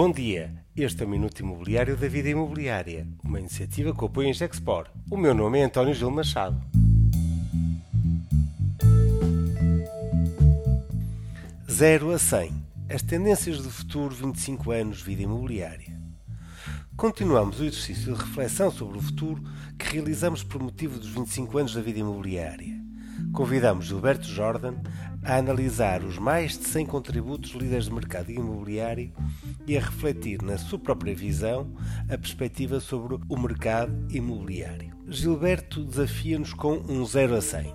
Bom dia, este é o Minuto Imobiliário da Vida Imobiliária, uma iniciativa que apoia em Gexpor. O meu nome é António Gil Machado. Zero a 100. As tendências do futuro 25 anos Vida Imobiliária. Continuamos o exercício de reflexão sobre o futuro que realizamos por motivo dos 25 anos da vida imobiliária. Convidamos Gilberto Jordan a analisar os mais de 100 contributos de líderes de mercado imobiliário e a refletir na sua própria visão a perspectiva sobre o mercado imobiliário. Gilberto desafia-nos com um 0 a 100,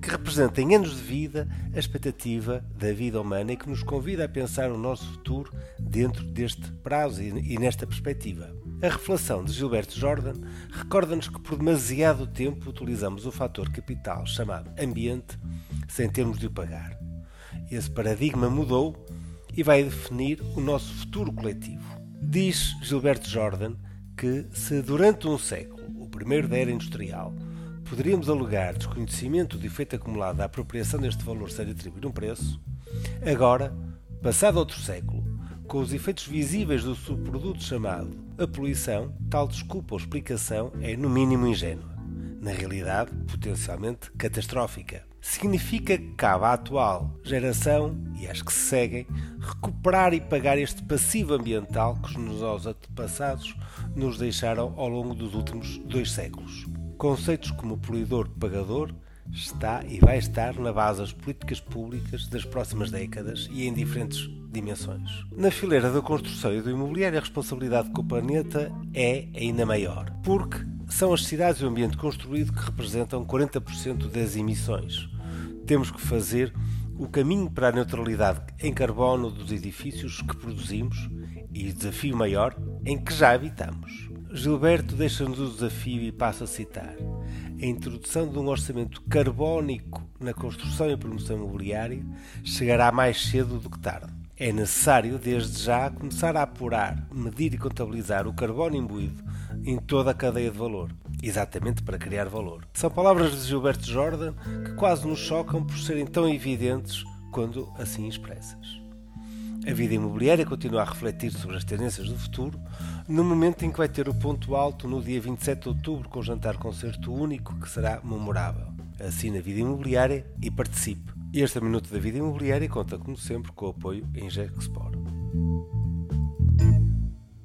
que representa em anos de vida a expectativa da vida humana e que nos convida a pensar o nosso futuro dentro deste prazo e nesta perspectiva. A reflexão de Gilberto Jordan recorda-nos que por demasiado tempo utilizamos o fator capital chamado ambiente sem termos de o pagar. Esse paradigma mudou e vai definir o nosso futuro coletivo. Diz Gilberto Jordan que se durante um século, o primeiro da era industrial, poderíamos alegar desconhecimento do efeito acumulado da apropriação deste valor sem atribuir um preço, agora, passado outro século, com os efeitos visíveis do subproduto chamado a poluição, tal desculpa ou explicação é no mínimo ingênua. Na realidade, potencialmente catastrófica. Significa que cabe à atual geração e às que se seguem recuperar e pagar este passivo ambiental que os nossos antepassados nos deixaram ao longo dos últimos dois séculos. Conceitos como poluidor-pagador está e vai estar na base das políticas públicas das próximas décadas e em diferentes dimensões. Na fileira da construção e do imobiliário, a responsabilidade com o planeta é ainda maior, porque são as cidades e o ambiente construído que representam 40% das emissões. Temos que fazer o caminho para a neutralidade em carbono dos edifícios que produzimos e o desafio maior em que já habitamos. Gilberto deixa-nos o desafio e passa a citar a introdução de um orçamento carbónico na construção e promoção imobiliária chegará mais cedo do que tarde. É necessário, desde já, começar a apurar, medir e contabilizar o carbono imbuído em toda a cadeia de valor, exatamente para criar valor. São palavras de Gilberto Jordan que quase nos chocam por serem tão evidentes quando assim expressas. A vida imobiliária continua a refletir sobre as tendências do futuro, no momento em que vai ter o ponto alto no dia 27 de outubro com o jantar concerto único que será memorável. Assine a vida imobiliária e participe. Este é o Minuto da Vida Imobiliária e conta, como sempre, com o apoio em Gexport.